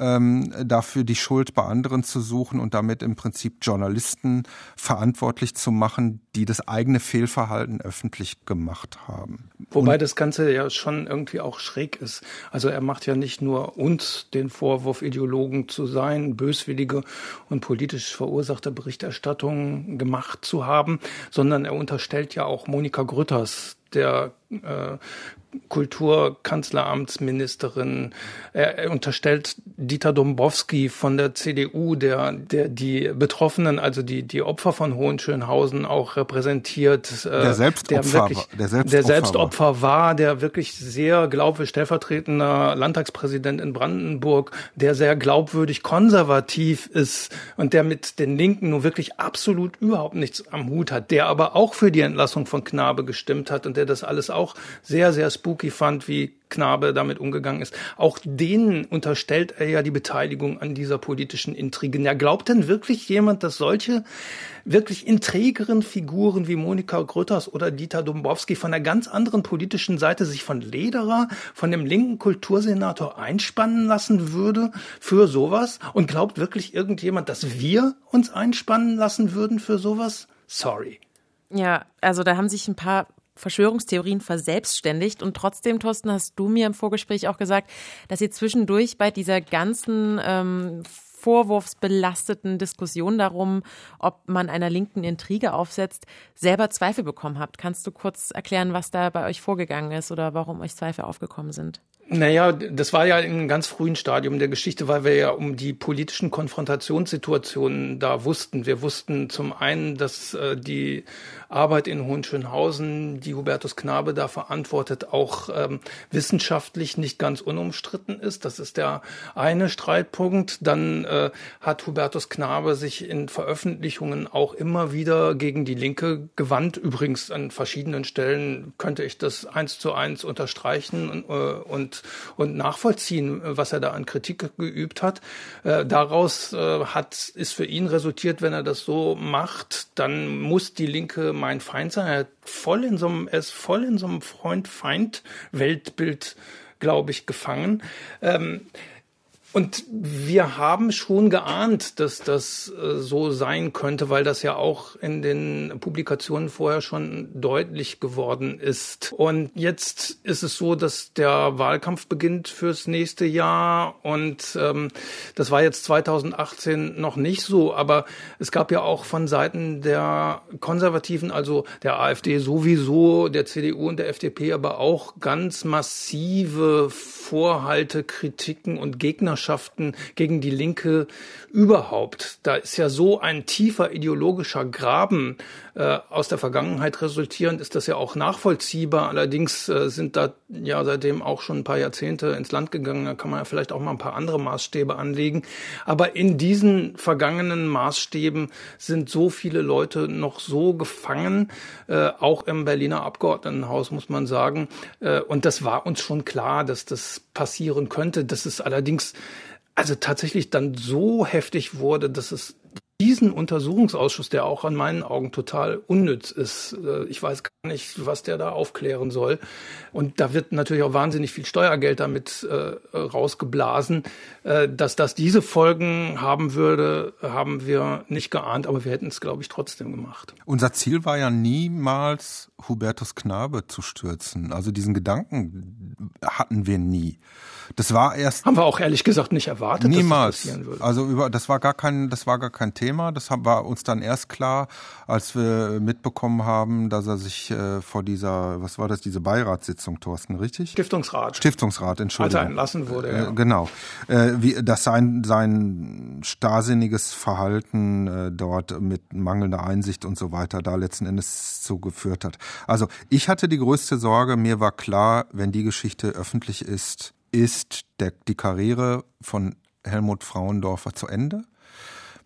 ähm, dafür die Schuld bei anderen zu suchen und damit im Prinzip Journalisten verantwortlich zu machen, die das eigene Fehlverhalten öffentlich gemacht haben. Wobei und das Ganze ja schon irgendwie auch schräg ist. Also er macht ja nicht nur uns den Vorwurf, Ideologen zu sein, böswillige und politisch verursachte Berichterstattung gemacht zu haben, sondern er unterstellt ja auch Monika Grütters, der äh, Kulturkanzleramtsministerin. Er, er unterstellt Dieter Dombowski von der CDU, der, der die Betroffenen, also die, die Opfer von Hohenschönhausen auch repräsentiert. Äh, der selbst, der, wirklich, der, selbst, der selbst Opfer war, der wirklich sehr glaubwürdig stellvertretender Landtagspräsident in Brandenburg, der sehr glaubwürdig konservativ ist und der mit den Linken nun wirklich absolut überhaupt nichts am Hut hat, der aber auch für die Entlassung von Knabe gestimmt hat und der das alles auch sehr, sehr spooky fand, wie Knabe damit umgegangen ist. Auch denen unterstellt er ja die Beteiligung an dieser politischen Intrigen. Ja, glaubt denn wirklich jemand, dass solche wirklich intrigeren Figuren wie Monika Grütters oder Dieter Dombowski von einer ganz anderen politischen Seite sich von Lederer, von dem linken Kultursenator einspannen lassen würde für sowas? Und glaubt wirklich irgendjemand, dass wir uns einspannen lassen würden für sowas? Sorry. Ja, also da haben sich ein paar Verschwörungstheorien verselbstständigt. Und trotzdem, Thorsten, hast du mir im Vorgespräch auch gesagt, dass ihr zwischendurch bei dieser ganzen ähm, vorwurfsbelasteten Diskussion darum, ob man einer linken Intrige aufsetzt, selber Zweifel bekommen habt. Kannst du kurz erklären, was da bei euch vorgegangen ist oder warum euch Zweifel aufgekommen sind? Naja, das war ja in einem ganz frühen Stadium der Geschichte, weil wir ja um die politischen Konfrontationssituationen da wussten. Wir wussten zum einen, dass äh, die Arbeit in Hohenschönhausen, die Hubertus Knabe da verantwortet, auch ähm, wissenschaftlich nicht ganz unumstritten ist. Das ist der eine Streitpunkt. Dann äh, hat Hubertus Knabe sich in Veröffentlichungen auch immer wieder gegen die Linke gewandt. Übrigens an verschiedenen Stellen könnte ich das eins zu eins unterstreichen und, äh, und und, nachvollziehen, was er da an Kritik geübt hat. Äh, daraus äh, hat, ist für ihn resultiert, wenn er das so macht, dann muss die Linke mein Feind sein. Er, voll in so einem, er ist voll in so einem Freund-Feind-Weltbild, glaube ich, gefangen. Ähm, und wir haben schon geahnt, dass das äh, so sein könnte, weil das ja auch in den Publikationen vorher schon deutlich geworden ist. Und jetzt ist es so, dass der Wahlkampf beginnt fürs nächste Jahr und ähm, das war jetzt 2018 noch nicht so, aber es gab ja auch von Seiten der Konservativen, also der AfD sowieso, der CDU und der FDP, aber auch ganz massive Vorhalte, Kritiken und Gegner Anhängerschaften gegen die Linke überhaupt. Da ist ja so ein tiefer ideologischer Graben aus der Vergangenheit resultierend, ist das ja auch nachvollziehbar. Allerdings äh, sind da ja seitdem auch schon ein paar Jahrzehnte ins Land gegangen. Da kann man ja vielleicht auch mal ein paar andere Maßstäbe anlegen. Aber in diesen vergangenen Maßstäben sind so viele Leute noch so gefangen, äh, auch im Berliner Abgeordnetenhaus, muss man sagen. Äh, und das war uns schon klar, dass das passieren könnte. Dass es allerdings also tatsächlich dann so heftig wurde, dass es diesen Untersuchungsausschuss, der auch an meinen Augen total unnütz ist, äh, ich weiß gar nicht, was der da aufklären soll. Und da wird natürlich auch wahnsinnig viel Steuergeld damit äh, rausgeblasen. Äh, dass das diese Folgen haben würde, haben wir nicht geahnt, aber wir hätten es, glaube ich, trotzdem gemacht. Unser Ziel war ja niemals, Hubertus Knabe zu stürzen. Also diesen Gedanken hatten wir nie. Das war erst. Haben wir auch ehrlich gesagt nicht erwartet, niemals. dass das passieren würde. Also über, das war gar kein, das war gar kein Thema. Das war uns dann erst klar, als wir mitbekommen haben, dass er sich äh, vor dieser, was war das, diese Beiratssitzung, Thorsten, richtig? Stiftungsrat. Stiftungsrat, Entschuldigung. Als er entlassen wurde, äh, ja. Genau. Äh, wie, dass sein, sein starrsinniges Verhalten äh, dort mit mangelnder Einsicht und so weiter da letzten Endes zugeführt hat. Also ich hatte die größte Sorge, mir war klar, wenn die Geschichte öffentlich ist, ist der, die Karriere von Helmut Frauendorfer zu Ende.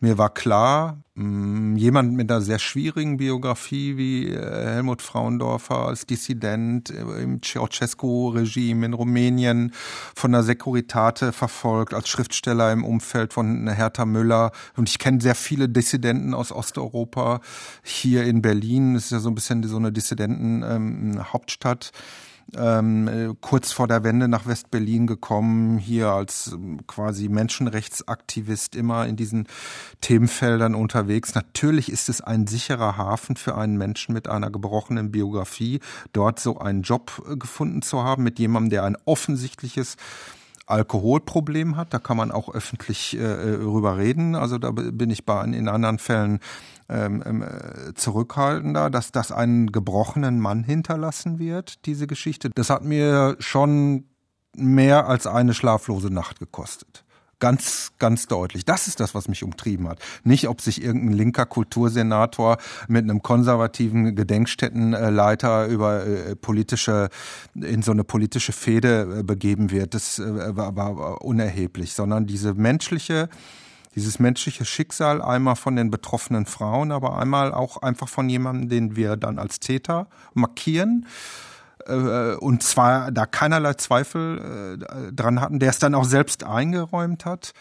Mir war klar, jemand mit einer sehr schwierigen Biografie wie äh, Helmut Frauendorfer als Dissident im Ceausescu-Regime in Rumänien von der Securitate verfolgt, als Schriftsteller im Umfeld von Hertha Müller. Und ich kenne sehr viele Dissidenten aus Osteuropa hier in Berlin. Das ist ja so ein bisschen so eine Dissidenten-Hauptstadt. Ähm, ähm, äh, kurz vor der Wende nach West-Berlin gekommen, hier als ähm, quasi Menschenrechtsaktivist immer in diesen Themenfeldern unterwegs. Natürlich ist es ein sicherer Hafen für einen Menschen mit einer gebrochenen Biografie, dort so einen Job äh, gefunden zu haben mit jemandem, der ein offensichtliches Alkoholproblem hat. Da kann man auch öffentlich äh, rüber reden. Also da bin ich bei in anderen Fällen ähm, ähm, äh, zurückhaltender, dass das einen gebrochenen Mann hinterlassen wird, diese Geschichte. Das hat mir schon mehr als eine schlaflose Nacht gekostet. Ganz, ganz deutlich. Das ist das, was mich umtrieben hat. Nicht, ob sich irgendein linker Kultursenator mit einem konservativen Gedenkstättenleiter über äh, politische, in so eine politische Fehde äh, begeben wird. Das äh, war, war unerheblich, sondern diese menschliche, dieses menschliche Schicksal einmal von den betroffenen Frauen, aber einmal auch einfach von jemandem, den wir dann als Täter markieren äh, und zwar da keinerlei Zweifel äh, dran hatten, der es dann auch selbst eingeräumt hat.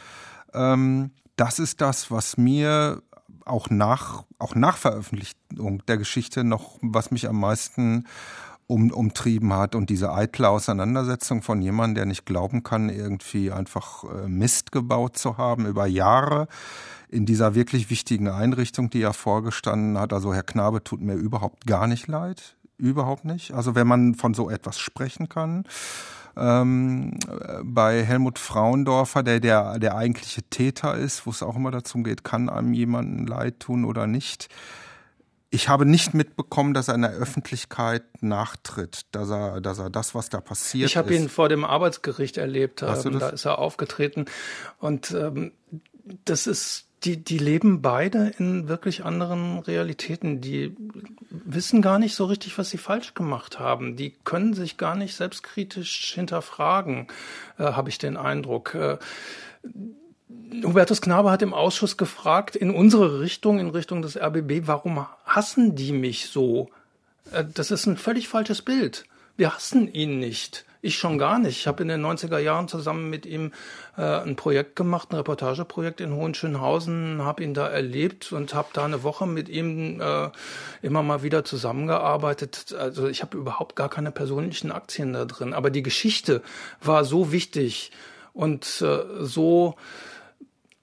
Ähm, das ist das, was mir auch nach, auch nach Veröffentlichung der Geschichte noch, was mich am meisten um, umtrieben hat und diese eitle Auseinandersetzung von jemandem, der nicht glauben kann, irgendwie einfach äh, Mist gebaut zu haben über Jahre in dieser wirklich wichtigen Einrichtung, die er vorgestanden hat. Also Herr Knabe tut mir überhaupt gar nicht leid, überhaupt nicht. Also wenn man von so etwas sprechen kann. Ähm, bei Helmut Frauendorfer, der, der der eigentliche Täter ist, wo es auch immer dazu geht, kann einem jemanden leid tun oder nicht ich habe nicht mitbekommen, dass er in der Öffentlichkeit nachtritt, dass er, dass er das, was da passiert Ich habe ihn vor dem Arbeitsgericht erlebt. Ähm, da ist er aufgetreten. Und ähm, das ist, die, die leben beide in wirklich anderen Realitäten. Die wissen gar nicht so richtig, was sie falsch gemacht haben. Die können sich gar nicht selbstkritisch hinterfragen, äh, habe ich den Eindruck. Äh, Hubertus Knabe hat im Ausschuss gefragt, in unsere Richtung, in Richtung des RBB, warum hassen die mich so? Äh, das ist ein völlig falsches Bild. Wir hassen ihn nicht. Ich schon gar nicht. Ich habe in den 90er Jahren zusammen mit ihm äh, ein Projekt gemacht, ein Reportageprojekt in Hohenschönhausen, habe ihn da erlebt und habe da eine Woche mit ihm äh, immer mal wieder zusammengearbeitet. Also ich habe überhaupt gar keine persönlichen Aktien da drin. Aber die Geschichte war so wichtig und äh, so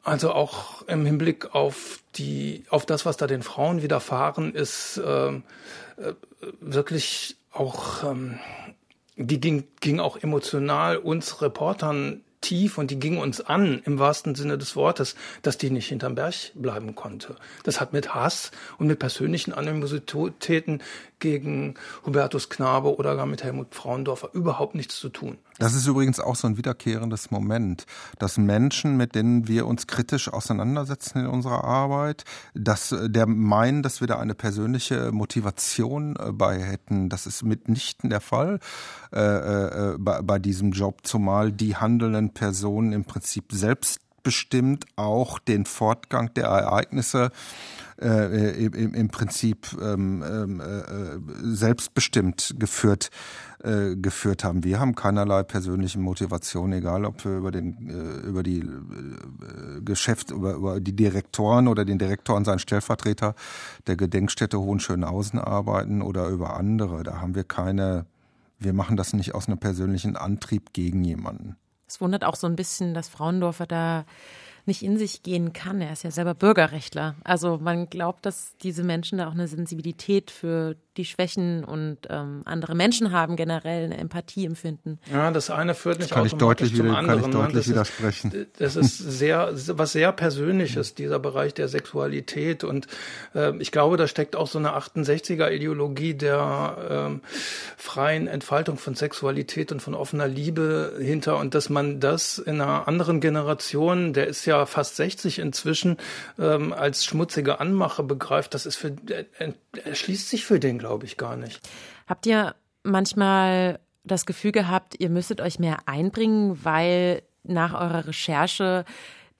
also auch im Hinblick auf die, auf das, was da den Frauen widerfahren ist, äh, äh, wirklich auch, ähm, die ging, ging auch emotional uns Reportern tief und die ging uns an, im wahrsten Sinne des Wortes, dass die nicht hinterm Berg bleiben konnte. Das hat mit Hass und mit persönlichen Animositäten gegen Hubertus Knabe oder gar mit Helmut Frauendorfer überhaupt nichts zu tun. Das ist übrigens auch so ein wiederkehrendes Moment, dass Menschen, mit denen wir uns kritisch auseinandersetzen in unserer Arbeit, dass der meinen, dass wir da eine persönliche Motivation äh, bei hätten. Das ist mitnichten der Fall äh, äh, bei, bei diesem Job, zumal die handelnden Personen im Prinzip selbstbestimmt auch den Fortgang der Ereignisse äh, im, im Prinzip ähm, ähm, äh, selbstbestimmt geführt äh, geführt haben. Wir haben keinerlei persönliche Motivation, egal ob wir über den äh, über die äh, Geschäft über, über die Direktoren oder den Direktor und seinen Stellvertreter der Gedenkstätte Hohenschönhausen arbeiten oder über andere. Da haben wir keine. Wir machen das nicht aus einem persönlichen Antrieb gegen jemanden. Es wundert auch so ein bisschen, dass Frauendorfer da nicht in sich gehen kann. Er ist ja selber Bürgerrechtler. Also man glaubt, dass diese Menschen da auch eine Sensibilität für die Schwächen und ähm, andere Menschen haben, generell eine Empathie empfinden. Ja, das eine führt nicht das kann automatisch ich deutlich, zum anderen. Kann ich deutlich das widersprechen. Ist, das ist (laughs) sehr, was sehr Persönliches, dieser Bereich der Sexualität. Und äh, ich glaube, da steckt auch so eine 68er-Ideologie der ähm, freien Entfaltung von Sexualität und von offener Liebe hinter. Und dass man das in einer anderen Generation, der ist ja fast 60 inzwischen, ähm, als schmutzige Anmache begreift, das ist für, er, er schließt sich für den, glaube ich, gar nicht. Habt ihr manchmal das Gefühl gehabt, ihr müsstet euch mehr einbringen, weil nach eurer Recherche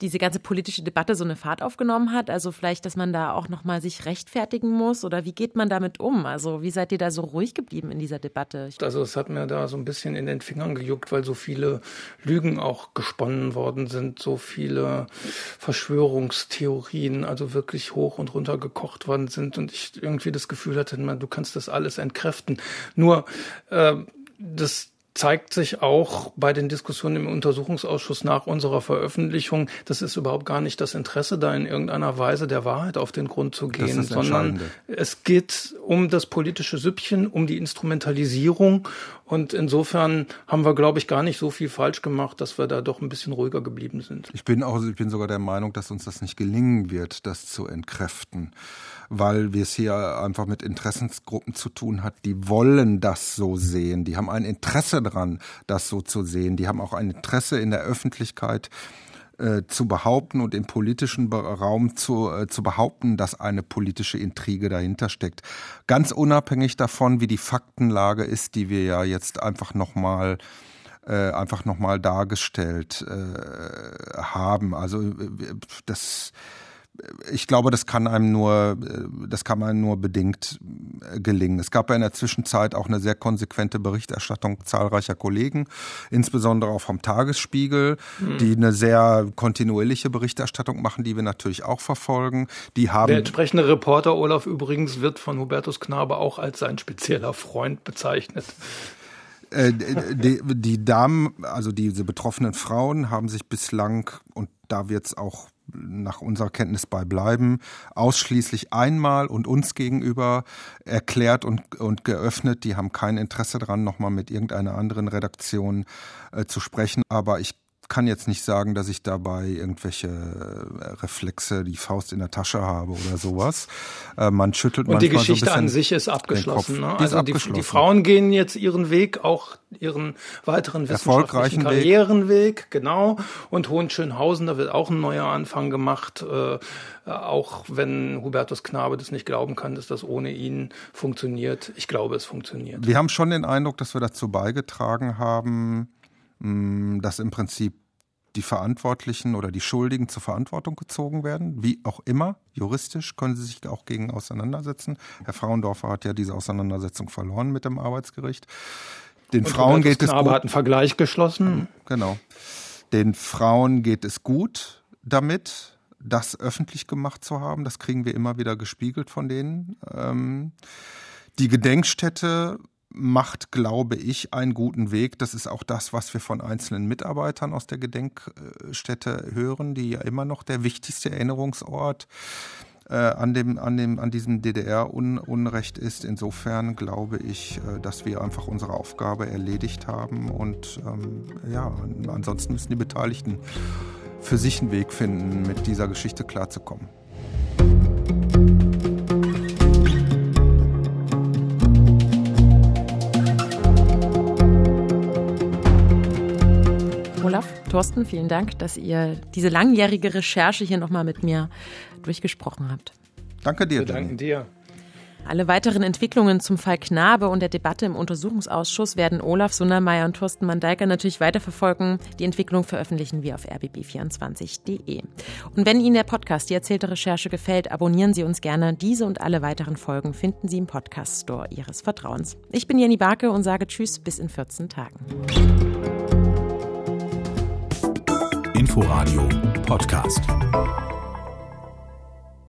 diese ganze politische Debatte so eine Fahrt aufgenommen hat? Also vielleicht, dass man da auch nochmal sich rechtfertigen muss oder wie geht man damit um? Also wie seid ihr da so ruhig geblieben in dieser Debatte? Also es hat mir da so ein bisschen in den Fingern gejuckt, weil so viele Lügen auch gesponnen worden sind, so viele Verschwörungstheorien, also wirklich hoch und runter gekocht worden sind und ich irgendwie das Gefühl hatte, man, du kannst das alles entkräften. Nur äh, das zeigt sich auch bei den Diskussionen im Untersuchungsausschuss nach unserer Veröffentlichung, das ist überhaupt gar nicht das Interesse, da in irgendeiner Weise der Wahrheit auf den Grund zu gehen, sondern es geht um das politische Süppchen, um die Instrumentalisierung. Und insofern haben wir, glaube ich, gar nicht so viel falsch gemacht, dass wir da doch ein bisschen ruhiger geblieben sind. Ich bin auch, ich bin sogar der Meinung, dass uns das nicht gelingen wird, das zu entkräften weil wir es hier einfach mit Interessensgruppen zu tun hat, die wollen das so sehen, die haben ein Interesse daran, das so zu sehen, die haben auch ein Interesse in der Öffentlichkeit äh, zu behaupten und im politischen Raum zu, äh, zu behaupten, dass eine politische Intrige dahinter steckt. Ganz unabhängig davon, wie die Faktenlage ist, die wir ja jetzt einfach nochmal äh, einfach nochmal dargestellt äh, haben. Also äh, das ich glaube, das kann einem nur, das kann einem nur bedingt äh, gelingen. Es gab ja in der Zwischenzeit auch eine sehr konsequente Berichterstattung zahlreicher Kollegen, insbesondere auch vom Tagesspiegel, mhm. die eine sehr kontinuierliche Berichterstattung machen, die wir natürlich auch verfolgen. Die haben der entsprechende Reporter Olaf übrigens wird von Hubertus Knabe auch als sein spezieller Freund bezeichnet äh, die, die Damen, also diese betroffenen Frauen, haben sich bislang, und da wird es auch nach unserer Kenntnis bei bleiben, ausschließlich einmal und uns gegenüber erklärt und, und geöffnet. Die haben kein Interesse daran, nochmal mit irgendeiner anderen Redaktion äh, zu sprechen. Aber ich kann jetzt nicht sagen, dass ich dabei irgendwelche äh, Reflexe, die Faust in der Tasche habe oder sowas. Äh, man schüttelt Und die Geschichte so an sich ist abgeschlossen. Ne? Die also abgeschlossen. Die, die, Frauen gehen jetzt ihren Weg, auch ihren weiteren wissenschaftlichen Karrierenweg, genau. Und Hohenschönhausen, da wird auch ein neuer Anfang gemacht. Äh, auch wenn Hubertus Knabe das nicht glauben kann, dass das ohne ihn funktioniert. Ich glaube, es funktioniert. Wir haben schon den Eindruck, dass wir dazu beigetragen haben, dass im Prinzip die Verantwortlichen oder die Schuldigen zur Verantwortung gezogen werden, wie auch immer. Juristisch können sie sich auch gegen auseinandersetzen. Herr Frauendorfer hat ja diese Auseinandersetzung verloren mit dem Arbeitsgericht. Den Und Frauen geht es gut. hat einen Vergleich geschlossen. Genau. Den Frauen geht es gut damit, das öffentlich gemacht zu haben. Das kriegen wir immer wieder gespiegelt von denen. Ähm, die Gedenkstätte macht, glaube ich, einen guten Weg. Das ist auch das, was wir von einzelnen Mitarbeitern aus der Gedenkstätte hören, die ja immer noch der wichtigste Erinnerungsort äh, an dem, an dem, an diesem DDR-Unrecht ist. Insofern glaube ich, äh, dass wir einfach unsere Aufgabe erledigt haben und ähm, ja, ansonsten müssen die Beteiligten für sich einen Weg finden, mit dieser Geschichte klarzukommen. Thorsten, vielen Dank, dass ihr diese langjährige Recherche hier nochmal mit mir durchgesprochen habt. Danke dir. Wir danken dir. Alle weiteren Entwicklungen zum Fall Knabe und der Debatte im Untersuchungsausschuss werden Olaf Sundermeier und Thorsten Mandeiker natürlich weiterverfolgen. Die Entwicklung veröffentlichen wir auf rbb24.de. Und wenn Ihnen der Podcast Die erzählte Recherche gefällt, abonnieren Sie uns gerne. Diese und alle weiteren Folgen finden Sie im Podcast Store Ihres Vertrauens. Ich bin Jenny Barke und sage Tschüss bis in 14 Tagen. Inforadio Podcast.